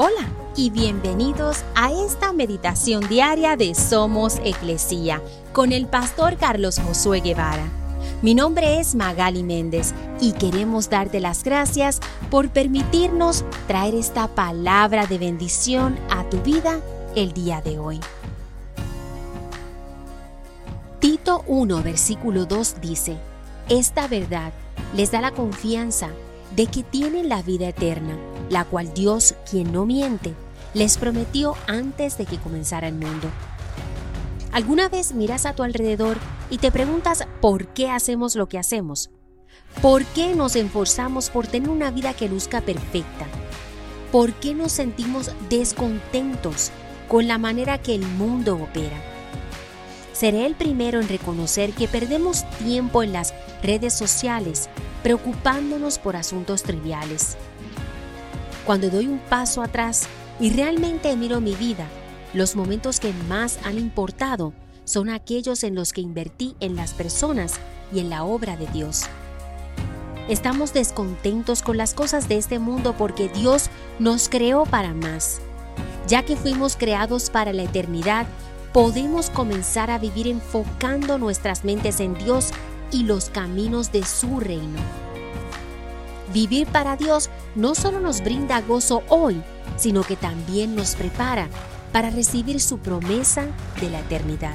Hola y bienvenidos a esta meditación diaria de Somos Eclesia con el pastor Carlos Josué Guevara. Mi nombre es Magali Méndez y queremos darte las gracias por permitirnos traer esta palabra de bendición a tu vida el día de hoy. Tito 1, versículo 2 dice, Esta verdad les da la confianza de que tienen la vida eterna, la cual Dios, quien no miente, les prometió antes de que comenzara el mundo. ¿Alguna vez miras a tu alrededor y te preguntas por qué hacemos lo que hacemos? ¿Por qué nos esforzamos por tener una vida que luzca perfecta? ¿Por qué nos sentimos descontentos con la manera que el mundo opera? Seré el primero en reconocer que perdemos tiempo en las redes sociales preocupándonos por asuntos triviales. Cuando doy un paso atrás y realmente miro mi vida, los momentos que más han importado son aquellos en los que invertí en las personas y en la obra de Dios. Estamos descontentos con las cosas de este mundo porque Dios nos creó para más. Ya que fuimos creados para la eternidad, podemos comenzar a vivir enfocando nuestras mentes en Dios y los caminos de su reino. Vivir para Dios no solo nos brinda gozo hoy, sino que también nos prepara para recibir su promesa de la eternidad.